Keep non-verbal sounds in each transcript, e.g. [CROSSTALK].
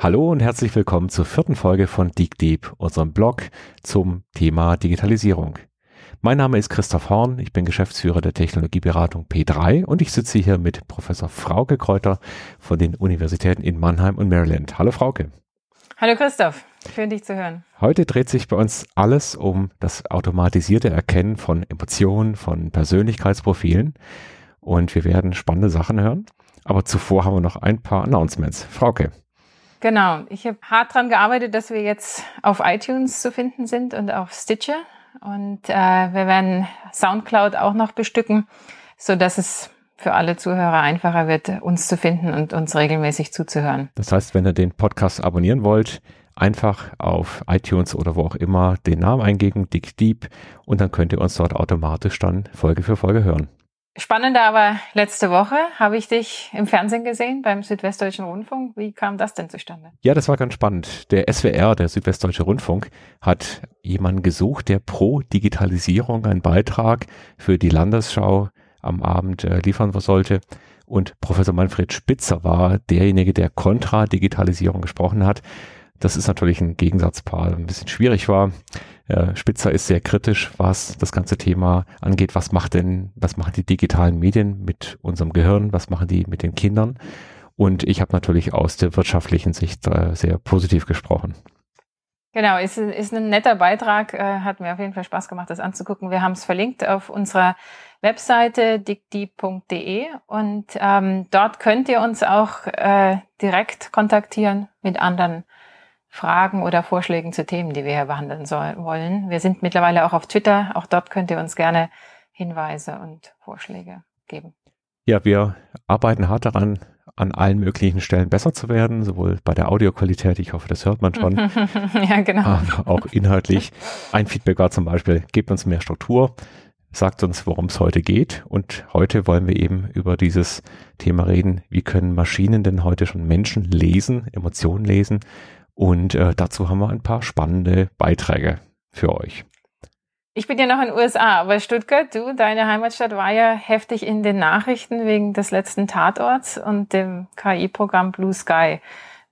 Hallo und herzlich willkommen zur vierten Folge von Dig Deep, unserem Blog zum Thema Digitalisierung. Mein Name ist Christoph Horn, ich bin Geschäftsführer der Technologieberatung P3 und ich sitze hier mit Professor Frauke Kräuter von den Universitäten in Mannheim und Maryland. Hallo Frauke. Hallo Christoph, schön dich zu hören. Heute dreht sich bei uns alles um das automatisierte Erkennen von Emotionen, von Persönlichkeitsprofilen und wir werden spannende Sachen hören. Aber zuvor haben wir noch ein paar Announcements. Frauke. Genau, ich habe hart daran gearbeitet, dass wir jetzt auf iTunes zu finden sind und auf Stitcher. Und äh, wir werden SoundCloud auch noch bestücken, so dass es für alle Zuhörer einfacher wird, uns zu finden und uns regelmäßig zuzuhören. Das heißt, wenn ihr den Podcast abonnieren wollt, einfach auf iTunes oder wo auch immer den Namen eingeben, Dick Deep, und dann könnt ihr uns dort automatisch dann Folge für Folge hören. Spannender aber letzte Woche habe ich dich im Fernsehen gesehen beim Südwestdeutschen Rundfunk. Wie kam das denn zustande? Ja, das war ganz spannend. Der SWR, der Südwestdeutsche Rundfunk, hat jemanden gesucht, der pro Digitalisierung einen Beitrag für die Landesschau am Abend äh, liefern sollte. Und Professor Manfred Spitzer war derjenige, der kontra Digitalisierung gesprochen hat. Das ist natürlich ein Gegensatzpaar, ein bisschen schwierig war. Äh, Spitzer ist sehr kritisch, was das ganze Thema angeht. Was macht denn, was machen die digitalen Medien mit unserem Gehirn? Was machen die mit den Kindern? Und ich habe natürlich aus der wirtschaftlichen Sicht äh, sehr positiv gesprochen. Genau, ist, ist ein netter Beitrag, äh, hat mir auf jeden Fall Spaß gemacht, das anzugucken. Wir haben es verlinkt auf unserer Webseite digdi.de und ähm, dort könnt ihr uns auch äh, direkt kontaktieren mit anderen Fragen oder Vorschlägen zu Themen, die wir hier behandeln soll, wollen. Wir sind mittlerweile auch auf Twitter. Auch dort könnt ihr uns gerne Hinweise und Vorschläge geben. Ja, wir arbeiten hart daran, an allen möglichen Stellen besser zu werden, sowohl bei der Audioqualität, ich hoffe, das hört man schon. [LAUGHS] ja, genau. Aber auch inhaltlich. Ein Feedback war zum Beispiel, gebt uns mehr Struktur, sagt uns, worum es heute geht. Und heute wollen wir eben über dieses Thema reden, wie können Maschinen denn heute schon Menschen lesen, Emotionen lesen und äh, dazu haben wir ein paar spannende Beiträge für euch. Ich bin ja noch in den USA, aber Stuttgart, du, deine Heimatstadt war ja heftig in den Nachrichten wegen des letzten Tatorts und dem KI-Programm Blue Sky.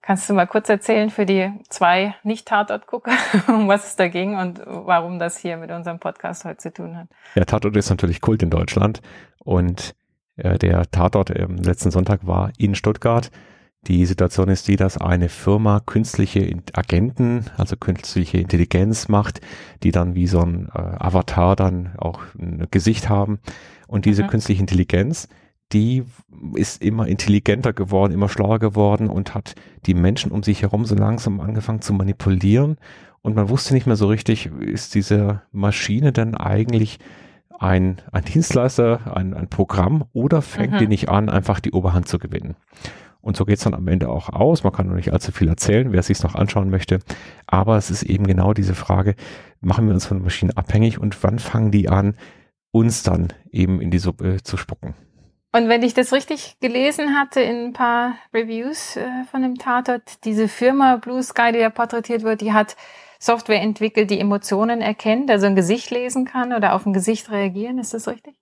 Kannst du mal kurz erzählen für die zwei Nicht-Tatort-Gucker, [LAUGHS] um was es da ging und warum das hier mit unserem Podcast heute zu tun hat? Der Tatort ist natürlich Kult in Deutschland und äh, der Tatort ähm, letzten Sonntag war in Stuttgart. Die Situation ist die, dass eine Firma künstliche Agenten, also künstliche Intelligenz macht, die dann wie so ein äh, Avatar dann auch ein Gesicht haben. Und diese mhm. künstliche Intelligenz, die ist immer intelligenter geworden, immer schlauer geworden und hat die Menschen um sich herum so langsam angefangen zu manipulieren. Und man wusste nicht mehr so richtig, ist diese Maschine denn eigentlich ein, ein Dienstleister, ein, ein Programm oder fängt mhm. die nicht an, einfach die Oberhand zu gewinnen? Und so geht es dann am Ende auch aus. Man kann noch nicht allzu viel erzählen, wer es sich noch anschauen möchte. Aber es ist eben genau diese Frage, machen wir uns von Maschinen abhängig und wann fangen die an, uns dann eben in die Suppe zu spucken? Und wenn ich das richtig gelesen hatte in ein paar Reviews äh, von dem Tatort, diese Firma Blue Sky, die da porträtiert wird, die hat Software entwickelt, die Emotionen erkennt, also ein Gesicht lesen kann oder auf ein Gesicht reagieren. Ist das richtig?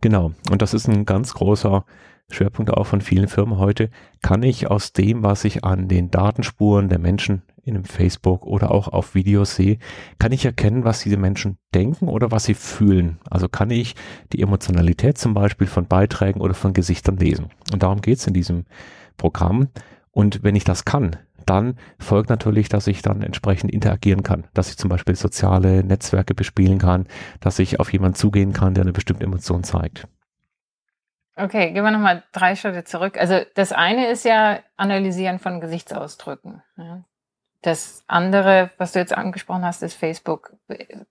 Genau. Und das ist ein ganz großer Schwerpunkt auch von vielen Firmen heute, kann ich aus dem, was ich an den Datenspuren der Menschen in einem Facebook oder auch auf Videos sehe, kann ich erkennen, was diese Menschen denken oder was sie fühlen. Also kann ich die Emotionalität zum Beispiel von Beiträgen oder von Gesichtern lesen. Und darum geht es in diesem Programm. Und wenn ich das kann, dann folgt natürlich, dass ich dann entsprechend interagieren kann, dass ich zum Beispiel soziale Netzwerke bespielen kann, dass ich auf jemanden zugehen kann, der eine bestimmte Emotion zeigt. Okay, gehen wir nochmal drei Schritte zurück. Also das eine ist ja Analysieren von Gesichtsausdrücken. Das andere, was du jetzt angesprochen hast, ist Facebook.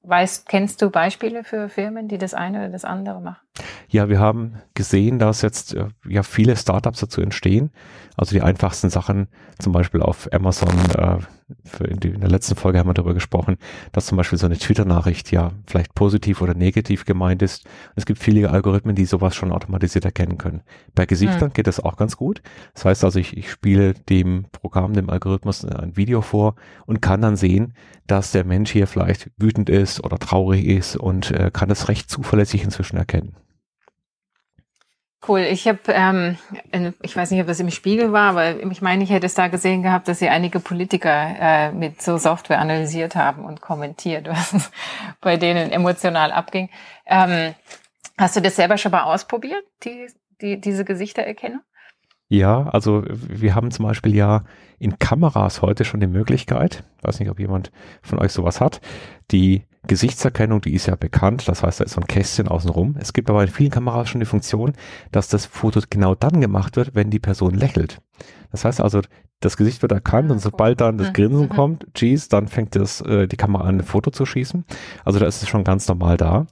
Weißt, kennst du Beispiele für Firmen, die das eine oder das andere machen? Ja, wir haben gesehen, dass jetzt äh, ja viele Startups dazu entstehen. Also die einfachsten Sachen, zum Beispiel auf Amazon, äh, in, die, in, der letzten Folge haben wir darüber gesprochen, dass zum Beispiel so eine Twitter-Nachricht ja vielleicht positiv oder negativ gemeint ist. Es gibt viele Algorithmen, die sowas schon automatisiert erkennen können. Bei Gesichtern hm. geht das auch ganz gut. Das heißt also, ich, ich spiele dem Programm, dem Algorithmus ein Video vor und kann dann sehen, dass der Mensch hier vielleicht wütend ist oder traurig ist und äh, kann das recht zuverlässig inzwischen erkennen. Cool. Ich habe, ähm, ich weiß nicht, ob das im Spiegel war, aber ich meine, ich hätte es da gesehen gehabt, dass sie einige Politiker äh, mit so Software analysiert haben und kommentiert, [LAUGHS] was bei denen emotional abging. Ähm, hast du das selber schon mal ausprobiert, die, die, diese Gesichtererkennung? Ja, also wir haben zum Beispiel ja in Kameras heute schon die Möglichkeit, weiß nicht, ob jemand von euch sowas hat, die Gesichtserkennung, die ist ja bekannt, das heißt, da ist so ein Kästchen außenrum. Es gibt aber in vielen Kameras schon die Funktion, dass das Foto genau dann gemacht wird, wenn die Person lächelt. Das heißt also, das Gesicht wird erkannt und sobald dann das mhm. Grinsen mhm. kommt, cheese, dann fängt das, äh, die Kamera an, ein Foto zu schießen. Also da ist es schon ganz normal da.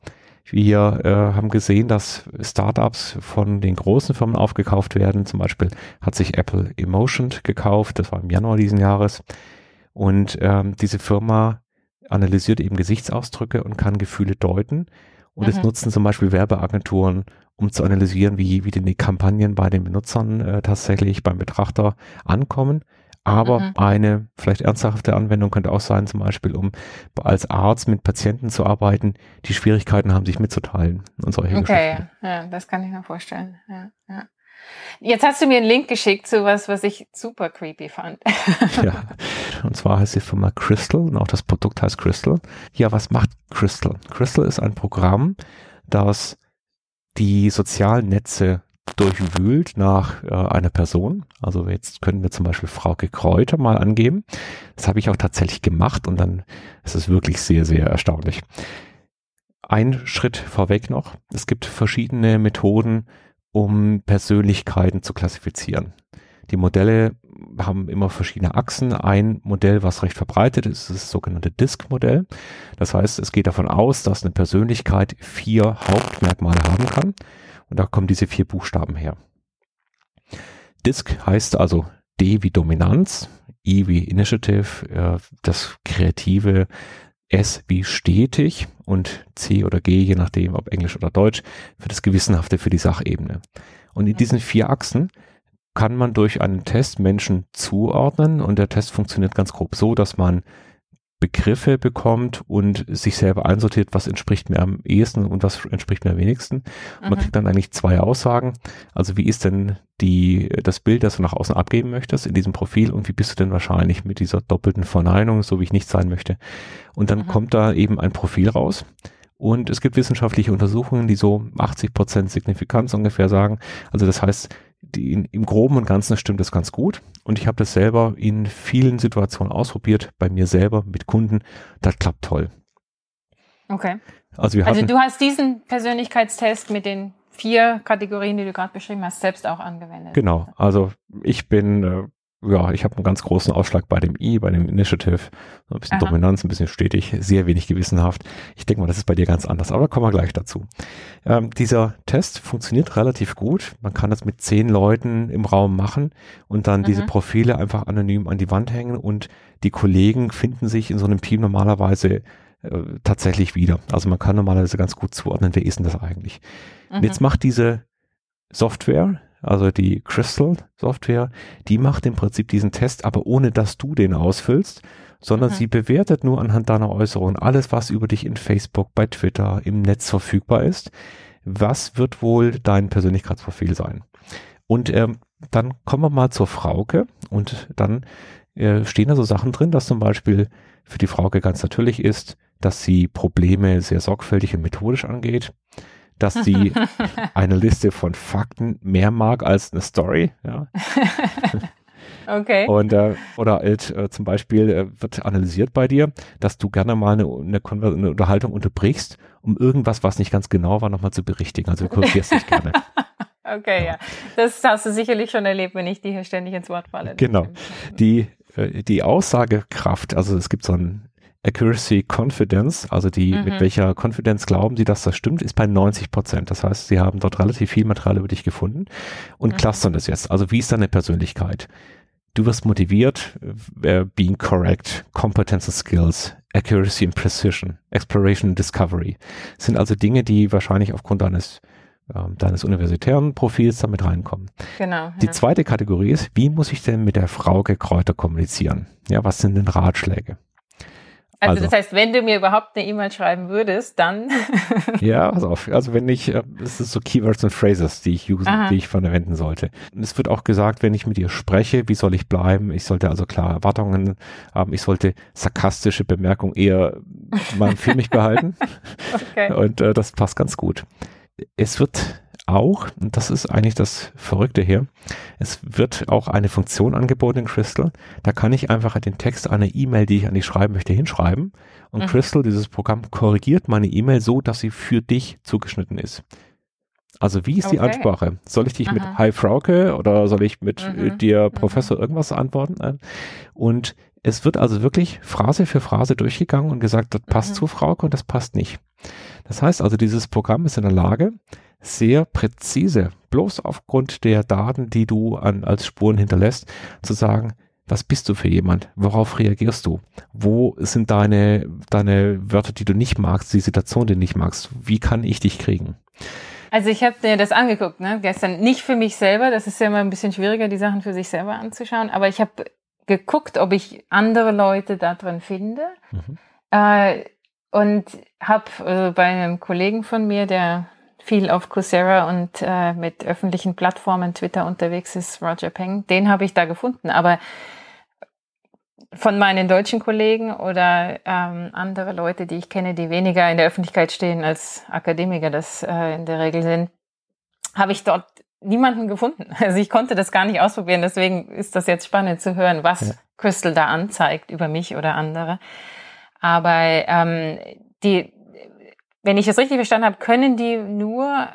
Wir äh, haben gesehen, dass Startups von den großen Firmen aufgekauft werden. Zum Beispiel hat sich Apple Emotion gekauft, das war im Januar diesen Jahres. Und ähm, diese Firma analysiert eben Gesichtsausdrücke und kann Gefühle deuten. Und es mhm. nutzen zum Beispiel Werbeagenturen, um zu analysieren, wie, wie denn die Kampagnen bei den Benutzern äh, tatsächlich beim Betrachter ankommen. Aber mhm. eine vielleicht ernsthafte Anwendung könnte auch sein, zum Beispiel, um als Arzt mit Patienten zu arbeiten, die Schwierigkeiten haben, sich mitzuteilen und solche Okay, ja, das kann ich mir vorstellen. Ja, ja. Jetzt hast du mir einen Link geschickt zu was, was ich super creepy fand. [LAUGHS] ja, und zwar heißt die Firma Crystal und auch das Produkt heißt Crystal. Ja, was macht Crystal? Crystal ist ein Programm, das die sozialen Netze durchwühlt nach äh, einer Person. Also jetzt können wir zum Beispiel Frauke Kräuter mal angeben. Das habe ich auch tatsächlich gemacht und dann ist es wirklich sehr, sehr erstaunlich. Ein Schritt vorweg noch. Es gibt verschiedene Methoden, um Persönlichkeiten zu klassifizieren. Die Modelle haben immer verschiedene Achsen. Ein Modell, was recht verbreitet ist, ist das sogenannte Disk-Modell. Das heißt, es geht davon aus, dass eine Persönlichkeit vier Hauptmerkmale haben kann. Und da kommen diese vier Buchstaben her. Disk heißt also D wie Dominanz, I wie Initiative, äh, das Kreative, S wie stetig und C oder G, je nachdem, ob Englisch oder Deutsch, für das Gewissenhafte, für die Sachebene. Und in diesen vier Achsen kann man durch einen Test Menschen zuordnen und der Test funktioniert ganz grob so, dass man Begriffe bekommt und sich selber einsortiert, was entspricht mir am ehesten und was entspricht mir am wenigsten. Und man mhm. kriegt dann eigentlich zwei Aussagen. Also wie ist denn die, das Bild, das du nach außen abgeben möchtest in diesem Profil und wie bist du denn wahrscheinlich mit dieser doppelten Verneinung, so wie ich nicht sein möchte. Und dann mhm. kommt da eben ein Profil raus. Und es gibt wissenschaftliche Untersuchungen, die so 80 Prozent Signifikanz ungefähr sagen. Also das heißt, die, im Groben und Ganzen stimmt das ganz gut. Und ich habe das selber in vielen Situationen ausprobiert, bei mir selber, mit Kunden. Das klappt toll. Okay. Also, wir also du hast diesen Persönlichkeitstest mit den vier Kategorien, die du gerade beschrieben hast, selbst auch angewendet. Genau. Also ich bin äh, ja, ich habe einen ganz großen Ausschlag bei dem I, bei dem Initiative. Ein bisschen Aha. Dominanz, ein bisschen stetig, sehr wenig gewissenhaft. Ich denke mal, das ist bei dir ganz anders, aber kommen wir gleich dazu. Ähm, dieser Test funktioniert relativ gut. Man kann das mit zehn Leuten im Raum machen und dann mhm. diese Profile einfach anonym an die Wand hängen und die Kollegen finden sich in so einem Team normalerweise äh, tatsächlich wieder. Also man kann normalerweise ganz gut zuordnen, wer ist denn das eigentlich. Mhm. Und jetzt macht diese Software, also die Crystal Software, die macht im Prinzip diesen Test, aber ohne dass du den ausfüllst, sondern mhm. sie bewertet nur anhand deiner Äußerungen alles, was über dich in Facebook, bei Twitter, im Netz verfügbar ist. Was wird wohl dein Persönlichkeitsprofil sein? Und ähm, dann kommen wir mal zur Frauke und dann äh, stehen da so Sachen drin, dass zum Beispiel für die Frauke ganz natürlich ist, dass sie Probleme sehr sorgfältig und methodisch angeht, dass sie [LAUGHS] eine Liste von Fakten mehr mag als eine Story. Ja. [LAUGHS] Okay. Und, äh, oder halt, äh, zum Beispiel äh, wird analysiert bei dir, dass du gerne mal eine, eine, eine, Unterhaltung unterbrichst, um irgendwas, was nicht ganz genau war, nochmal zu berichtigen. Also du korrigierst dich gerne. [LAUGHS] Okay, ja. ja. Das hast du sicherlich schon erlebt, wenn ich dir hier ständig ins Wort falle. Genau. Die, äh, die Aussagekraft, also es gibt so ein Accuracy Confidence, also die, mhm. mit welcher Confidence glauben Sie, dass das stimmt, ist bei 90 Prozent. Das heißt, Sie haben dort relativ viel Material über dich gefunden und mhm. clustern das jetzt. Also wie ist deine Persönlichkeit? Du wirst motiviert, uh, being correct, competence and skills, accuracy and precision, exploration and discovery. Das sind also Dinge, die wahrscheinlich aufgrund deines ähm, deines universitären Profils damit reinkommen. Genau. Die zweite Kategorie ist, wie muss ich denn mit der Frau Kräuter kommunizieren? Ja, was sind denn Ratschläge? Also, also, das heißt, wenn du mir überhaupt eine E-Mail schreiben würdest, dann. [LAUGHS] ja, pass auf. Also wenn ich, äh, das ist so Keywords und Phrases, die ich use, die ich verwenden sollte. Es wird auch gesagt, wenn ich mit dir spreche, wie soll ich bleiben? Ich sollte also klar Erwartungen haben. Ich sollte sarkastische Bemerkungen eher mal für mich behalten. [LAUGHS] okay. Und äh, das passt ganz gut. Es wird auch, und das ist eigentlich das Verrückte hier, es wird auch eine Funktion angeboten in Crystal. Da kann ich einfach den Text einer E-Mail, die ich an dich schreiben möchte, hinschreiben. Und mhm. Crystal, dieses Programm, korrigiert meine E-Mail so, dass sie für dich zugeschnitten ist. Also wie ist okay. die Ansprache? Soll ich dich Aha. mit Hi Frauke oder soll ich mit äh, mhm. dir mhm. Professor irgendwas antworten? Und es wird also wirklich Phrase für Phrase durchgegangen und gesagt, das passt mhm. zu Frauke und das passt nicht. Das heißt also, dieses Programm ist in der Lage, sehr präzise, bloß aufgrund der Daten, die du an, als Spuren hinterlässt, zu sagen, was bist du für jemand? Worauf reagierst du? Wo sind deine, deine Wörter, die du nicht magst, die Situation, die du nicht magst? Wie kann ich dich kriegen? Also ich habe mir das angeguckt, ne, gestern. Nicht für mich selber, das ist ja immer ein bisschen schwieriger, die Sachen für sich selber anzuschauen, aber ich habe geguckt, ob ich andere Leute da drin finde. Mhm. Äh, und habe äh, bei einem Kollegen von mir, der viel auf Coursera und äh, mit öffentlichen Plattformen Twitter unterwegs ist, Roger Peng, den habe ich da gefunden. Aber von meinen deutschen Kollegen oder ähm, andere Leute, die ich kenne, die weniger in der Öffentlichkeit stehen als Akademiker das äh, in der Regel sind, habe ich dort niemanden gefunden. [LAUGHS] Also ich konnte das gar nicht ausprobieren. Deswegen ist das jetzt spannend zu hören, was ja. Crystal da anzeigt über mich oder andere. Aber ähm, die wenn ich es richtig verstanden habe, können die nur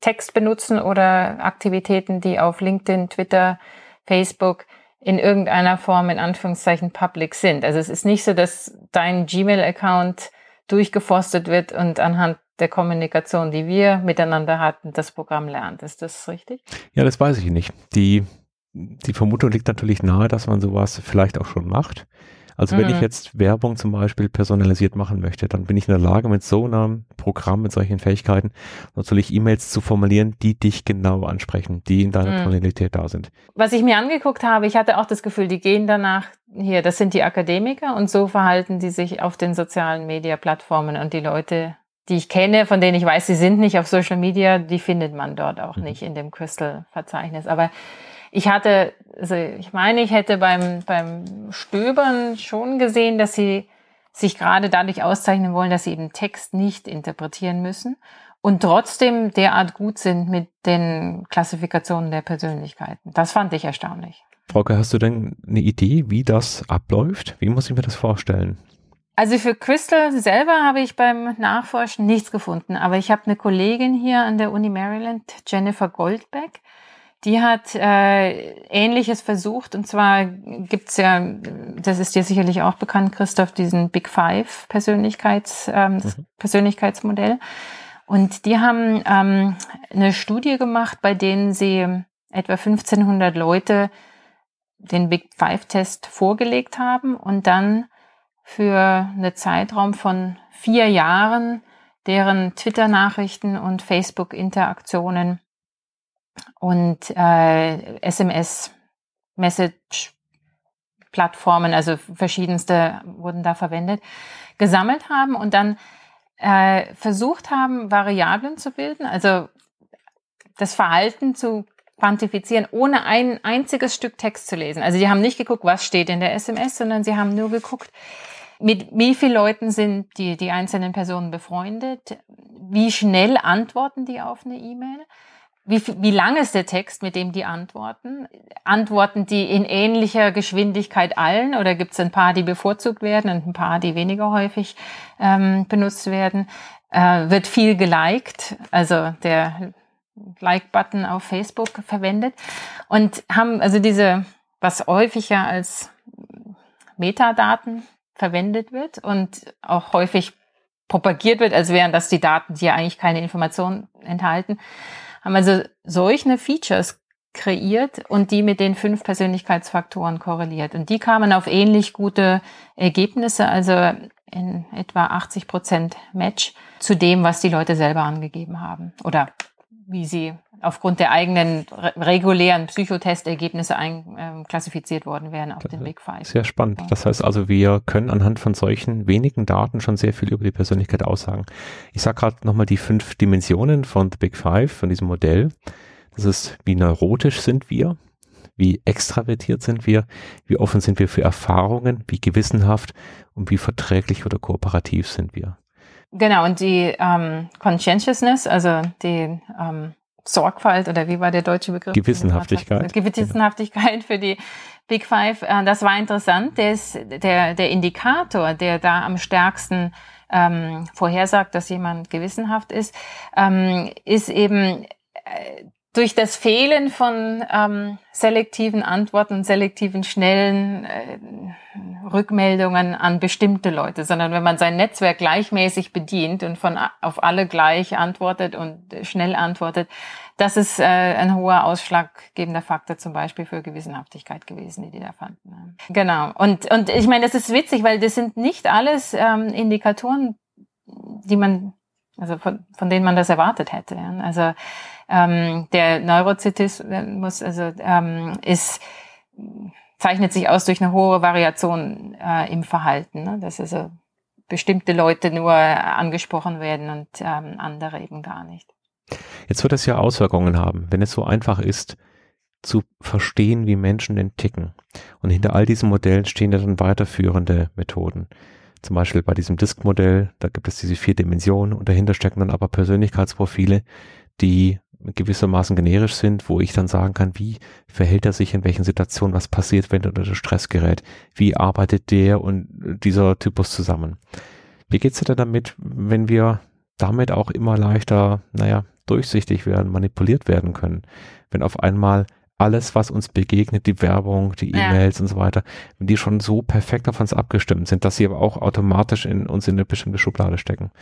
Text benutzen oder Aktivitäten, die auf LinkedIn, Twitter, Facebook in irgendeiner Form in Anführungszeichen public sind. Also es ist nicht so, dass dein Gmail-Account durchgeforstet wird und anhand der Kommunikation, die wir miteinander hatten, das Programm lernt. Ist das richtig? Ja, das weiß ich nicht. Die, die Vermutung liegt natürlich nahe, dass man sowas vielleicht auch schon macht. Also wenn mhm. ich jetzt Werbung zum Beispiel personalisiert machen möchte, dann bin ich in der Lage, mit so einem Programm, mit solchen Fähigkeiten, natürlich E-Mails zu formulieren, die dich genau ansprechen, die in deiner mhm. Tonalität da sind. Was ich mir angeguckt habe, ich hatte auch das Gefühl, die gehen danach hier, das sind die Akademiker und so verhalten die sich auf den sozialen Media-Plattformen und die Leute, die ich kenne, von denen ich weiß, sie sind nicht auf Social Media, die findet man dort auch mhm. nicht in dem Crystal-Verzeichnis. Aber ich hatte, also ich meine, ich hätte beim, beim Stöbern schon gesehen, dass sie sich gerade dadurch auszeichnen wollen, dass sie eben Text nicht interpretieren müssen und trotzdem derart gut sind mit den Klassifikationen der Persönlichkeiten. Das fand ich erstaunlich. Frauke, hast du denn eine Idee, wie das abläuft? Wie muss ich mir das vorstellen? Also für Crystal selber habe ich beim Nachforschen nichts gefunden, aber ich habe eine Kollegin hier an der Uni Maryland, Jennifer Goldbeck, die hat äh, Ähnliches versucht. Und zwar gibt's ja, das ist dir sicherlich auch bekannt, Christoph, diesen Big Five Persönlichkeits, ähm, mhm. Persönlichkeitsmodell. Und die haben ähm, eine Studie gemacht, bei denen sie etwa 1500 Leute den Big Five Test vorgelegt haben und dann für eine Zeitraum von vier Jahren deren Twitter-Nachrichten und Facebook-Interaktionen und äh, SMS, Message, Plattformen, also verschiedenste wurden da verwendet, gesammelt haben und dann äh, versucht haben, Variablen zu bilden, also das Verhalten zu quantifizieren, ohne ein einziges Stück Text zu lesen. Also die haben nicht geguckt, was steht in der SMS, sondern sie haben nur geguckt, mit wie vielen Leuten sind die, die einzelnen Personen befreundet, wie schnell antworten die auf eine E-Mail wie, wie lang ist der Text, mit dem die antworten? Antworten die in ähnlicher Geschwindigkeit allen oder gibt es ein paar, die bevorzugt werden und ein paar, die weniger häufig ähm, benutzt werden? Äh, wird viel geliked, also der Like-Button auf Facebook verwendet und haben also diese, was häufiger als Metadaten verwendet wird und auch häufig propagiert wird, als wären das die Daten, die ja eigentlich keine Informationen enthalten haben also solche Features kreiert und die mit den fünf Persönlichkeitsfaktoren korreliert. Und die kamen auf ähnlich gute Ergebnisse, also in etwa 80 Prozent Match zu dem, was die Leute selber angegeben haben oder wie sie aufgrund der eigenen regulären Psychotestergebnisse ähm, worden wären auf das den Big Five. Sehr spannend. Das heißt also, wir können anhand von solchen wenigen Daten schon sehr viel über die Persönlichkeit aussagen. Ich sage gerade nochmal die fünf Dimensionen von The Big Five, von diesem Modell. Das ist, wie neurotisch sind wir, wie extravertiert sind wir, wie offen sind wir für Erfahrungen, wie gewissenhaft und wie verträglich oder kooperativ sind wir. Genau, und die ähm, Conscientiousness, also die ähm, Sorgfalt oder wie war der deutsche Begriff? Gewissenhaftigkeit. Gewissenhaftigkeit für die Big Five. Äh, das war interessant. Der, ist, der, der Indikator, der da am stärksten ähm, vorhersagt, dass jemand gewissenhaft ist, ähm, ist eben äh, durch das Fehlen von ähm, selektiven Antworten selektiven schnellen äh, Rückmeldungen an bestimmte Leute, sondern wenn man sein Netzwerk gleichmäßig bedient und von auf alle gleich antwortet und schnell antwortet, das ist äh, ein hoher ausschlaggebender Faktor zum Beispiel für Gewissenhaftigkeit gewesen, die die da fanden. Genau. Und und ich meine, das ist witzig, weil das sind nicht alles ähm, Indikatoren, die man also von, von denen man das erwartet hätte. Also ähm, der Neurozytismus also, ähm, ist, zeichnet sich aus durch eine hohe Variation äh, im Verhalten. Ne? Dass also bestimmte Leute nur angesprochen werden und ähm, andere eben gar nicht. Jetzt wird es ja Auswirkungen haben, wenn es so einfach ist, zu verstehen, wie Menschen denn ticken. Und hinter all diesen Modellen stehen ja dann weiterführende Methoden. Zum Beispiel bei diesem Disk-Modell, da gibt es diese vier Dimensionen und dahinter stecken dann aber Persönlichkeitsprofile, die gewissermaßen generisch sind, wo ich dann sagen kann, wie verhält er sich in welchen Situationen, was passiert, wenn er unter Stress gerät, wie arbeitet der und dieser Typus zusammen. Wie geht's dir denn damit, wenn wir damit auch immer leichter, naja, durchsichtig werden, manipuliert werden können, wenn auf einmal alles, was uns begegnet, die Werbung, die E-Mails ja. und so weiter, wenn die schon so perfekt auf uns abgestimmt sind, dass sie aber auch automatisch in uns in eine bestimmte Schublade stecken.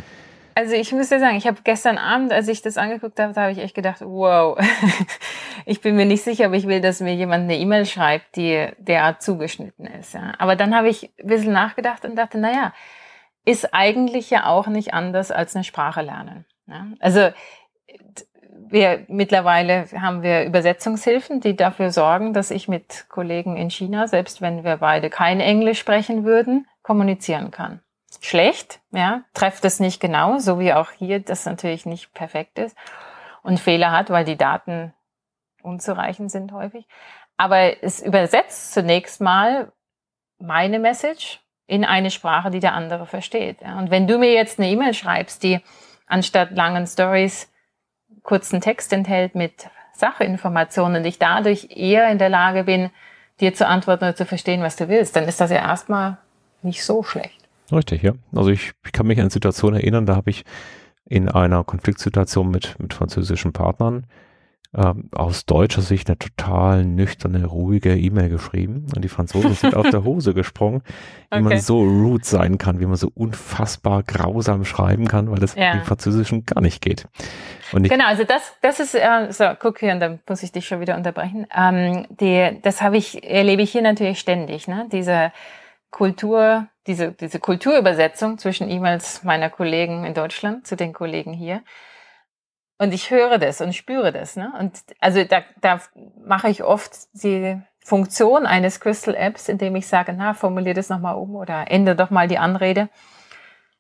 Also ich muss dir sagen, ich habe gestern Abend, als ich das angeguckt habe, da habe ich echt gedacht, wow, [LAUGHS] ich bin mir nicht sicher, ob ich will, dass mir jemand eine E-Mail schreibt, die derart zugeschnitten ist. Ja. Aber dann habe ich ein bisschen nachgedacht und dachte, naja, ist eigentlich ja auch nicht anders als eine Sprache lernen. Ja. Also wir mittlerweile haben wir Übersetzungshilfen, die dafür sorgen, dass ich mit Kollegen in China, selbst wenn wir beide kein Englisch sprechen würden, kommunizieren kann schlecht, ja, trefft es nicht genau, so wie auch hier das natürlich nicht perfekt ist und Fehler hat, weil die Daten unzureichend sind häufig. Aber es übersetzt zunächst mal meine Message in eine Sprache, die der andere versteht. Ja. Und wenn du mir jetzt eine E-Mail schreibst, die anstatt langen Stories kurzen Text enthält mit Sachinformationen und ich dadurch eher in der Lage bin, dir zu antworten oder zu verstehen, was du willst, dann ist das ja erstmal nicht so schlecht. Richtig, ja. Also ich, ich kann mich an Situationen erinnern, da habe ich in einer Konfliktsituation mit, mit französischen Partnern ähm, aus deutscher Sicht eine total nüchterne, ruhige E-Mail geschrieben. Und die Franzosen sind auf der [LAUGHS] Hose gesprungen, wie okay. man so rude sein kann, wie man so unfassbar grausam schreiben kann, weil das ja. im Französischen gar nicht geht. Genau, also das, das ist, äh, so, guck hier, und dann muss ich dich schon wieder unterbrechen. Ähm, die, das habe ich, erlebe ich hier natürlich ständig, ne? Diese Kultur, diese, diese Kulturübersetzung zwischen E-Mails meiner Kollegen in Deutschland zu den Kollegen hier. Und ich höre das und spüre das. Ne? Und also da, da mache ich oft die Funktion eines Crystal Apps, indem ich sage, na, formulier das nochmal um oder ändere doch mal die Anrede.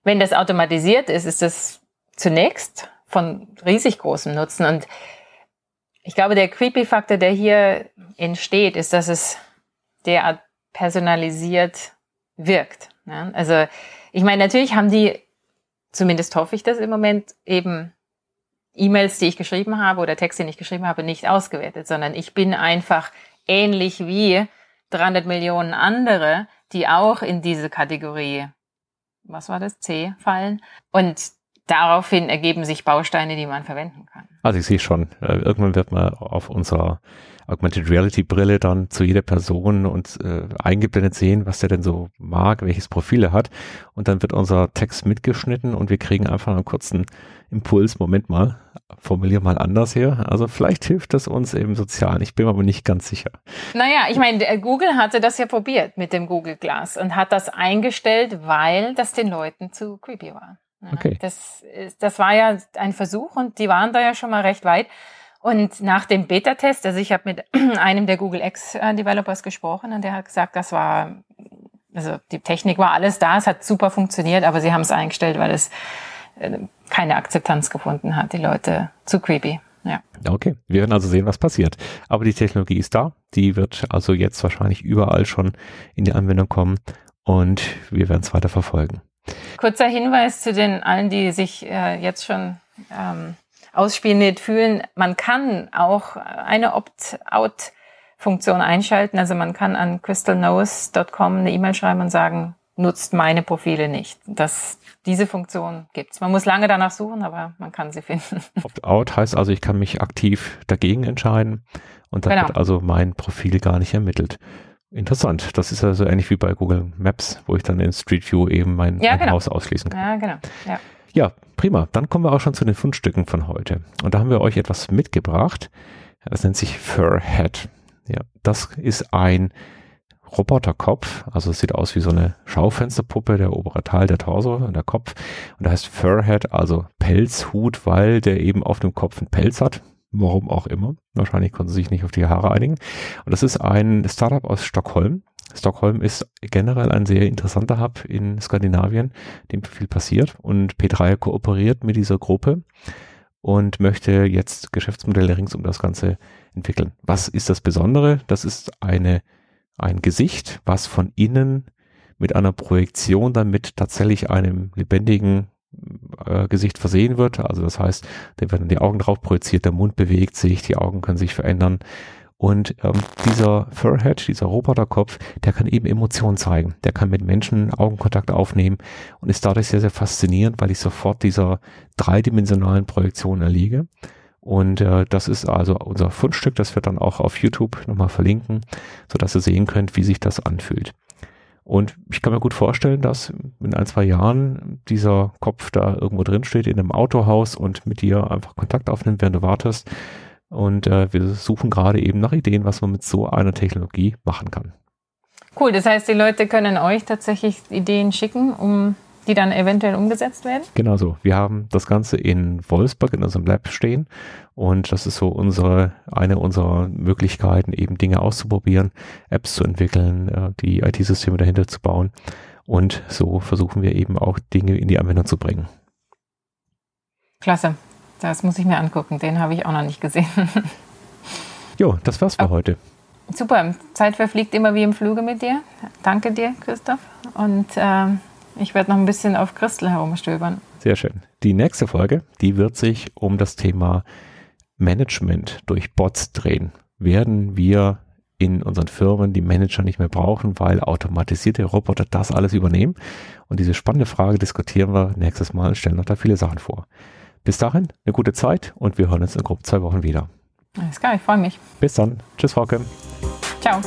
Wenn das automatisiert ist, ist das zunächst von riesig großem Nutzen. Und ich glaube, der Creepy-Faktor, der hier entsteht, ist, dass es derart personalisiert wirkt. Ja? Also ich meine, natürlich haben die, zumindest hoffe ich das im Moment, eben E-Mails, die ich geschrieben habe oder Texte, die ich geschrieben habe, nicht ausgewertet, sondern ich bin einfach ähnlich wie 300 Millionen andere, die auch in diese Kategorie, was war das, C fallen. Und daraufhin ergeben sich Bausteine, die man verwenden kann. Also ich sehe schon, äh, irgendwann wird man auf unserer Augmented Reality Brille dann zu jeder Person und äh, eingeblendet sehen, was der denn so mag, welches Profil er hat. Und dann wird unser Text mitgeschnitten und wir kriegen einfach einen kurzen Impuls. Moment mal, formulier mal anders hier. Also vielleicht hilft das uns eben sozial. Ich bin aber nicht ganz sicher. Naja, ich meine, Google hatte das ja probiert mit dem Google Glass und hat das eingestellt, weil das den Leuten zu creepy war. okay. Das, das war ja ein Versuch und die waren da ja schon mal recht weit. Und nach dem Beta-Test, also ich habe mit [CLEARS THROAT] einem der Google X-Developers gesprochen und der hat gesagt, das war, also die Technik war alles da, es hat super funktioniert, aber sie haben es eingestellt, weil es äh, keine Akzeptanz gefunden hat, die Leute zu creepy. Ja. Okay, wir werden also sehen, was passiert. Aber die Technologie ist da, die wird also jetzt wahrscheinlich überall schon in die Anwendung kommen und wir werden es weiter verfolgen. Kurzer Hinweis zu den allen, die sich äh, jetzt schon ähm, ausspioniert fühlen. Man kann auch eine Opt-out-Funktion einschalten. Also man kann an crystalnose.com eine E-Mail schreiben und sagen, nutzt meine Profile nicht. Das, diese Funktion gibt's. Man muss lange danach suchen, aber man kann sie finden. [LAUGHS] Opt-out heißt also, ich kann mich aktiv dagegen entscheiden und dann genau. wird also mein Profil gar nicht ermittelt. Interessant. Das ist also ähnlich wie bei Google Maps, wo ich dann in Street View eben mein, ja, mein genau. Haus ausschließen kann. Ja, genau. Ja. Ja, prima. Dann kommen wir auch schon zu den Fundstücken von heute. Und da haben wir euch etwas mitgebracht. Das nennt sich Furhead. Ja, das ist ein Roboterkopf, also es sieht aus wie so eine Schaufensterpuppe, der obere Teil, der Torso und der Kopf. Und da heißt Furhead, also Pelzhut, weil der eben auf dem Kopf einen Pelz hat. Warum auch immer. Wahrscheinlich konnten sie sich nicht auf die Haare einigen. Und das ist ein Startup aus Stockholm. Stockholm ist generell ein sehr interessanter Hub in Skandinavien, dem viel passiert. Und P3 kooperiert mit dieser Gruppe und möchte jetzt Geschäftsmodelle rings um das Ganze entwickeln. Was ist das Besondere? Das ist eine ein Gesicht, was von innen mit einer Projektion dann mit tatsächlich einem lebendigen äh, Gesicht versehen wird. Also das heißt, da werden die Augen drauf projiziert, der Mund bewegt sich, die Augen können sich verändern. Und ähm, dieser Furhead, dieser Roboterkopf, der kann eben Emotionen zeigen. Der kann mit Menschen Augenkontakt aufnehmen und ist dadurch sehr, sehr faszinierend, weil ich sofort dieser dreidimensionalen Projektion erliege. Und äh, das ist also unser Fundstück, das wird dann auch auf YouTube nochmal verlinken, sodass ihr sehen könnt, wie sich das anfühlt. Und ich kann mir gut vorstellen, dass in ein, zwei Jahren dieser Kopf da irgendwo drin steht in einem Autohaus und mit dir einfach Kontakt aufnimmt, während du wartest. Und äh, wir suchen gerade eben nach Ideen, was man mit so einer Technologie machen kann. Cool, das heißt, die Leute können euch tatsächlich Ideen schicken, um die dann eventuell umgesetzt werden? Genau so. Wir haben das Ganze in Wolfsburg in unserem Lab stehen und das ist so unsere, eine unserer Möglichkeiten, eben Dinge auszuprobieren, Apps zu entwickeln, äh, die IT-Systeme dahinter zu bauen und so versuchen wir eben auch Dinge in die Anwendung zu bringen. Klasse. Das muss ich mir angucken. Den habe ich auch noch nicht gesehen. [LAUGHS] jo, das war's für oh. heute. Super. Zeit verfliegt immer wie im Fluge mit dir. Danke dir, Christoph. Und ähm, ich werde noch ein bisschen auf Christel herumstöbern. Sehr schön. Die nächste Folge, die wird sich um das Thema Management durch Bots drehen. Werden wir in unseren Firmen die Manager nicht mehr brauchen, weil automatisierte Roboter das alles übernehmen? Und diese spannende Frage diskutieren wir nächstes Mal und stellen noch da viele Sachen vor. Bis dahin, eine gute Zeit und wir hören uns in grob zwei Wochen wieder. Alles klar, ich freue mich. Bis dann. Tschüss, Frauke. Ciao.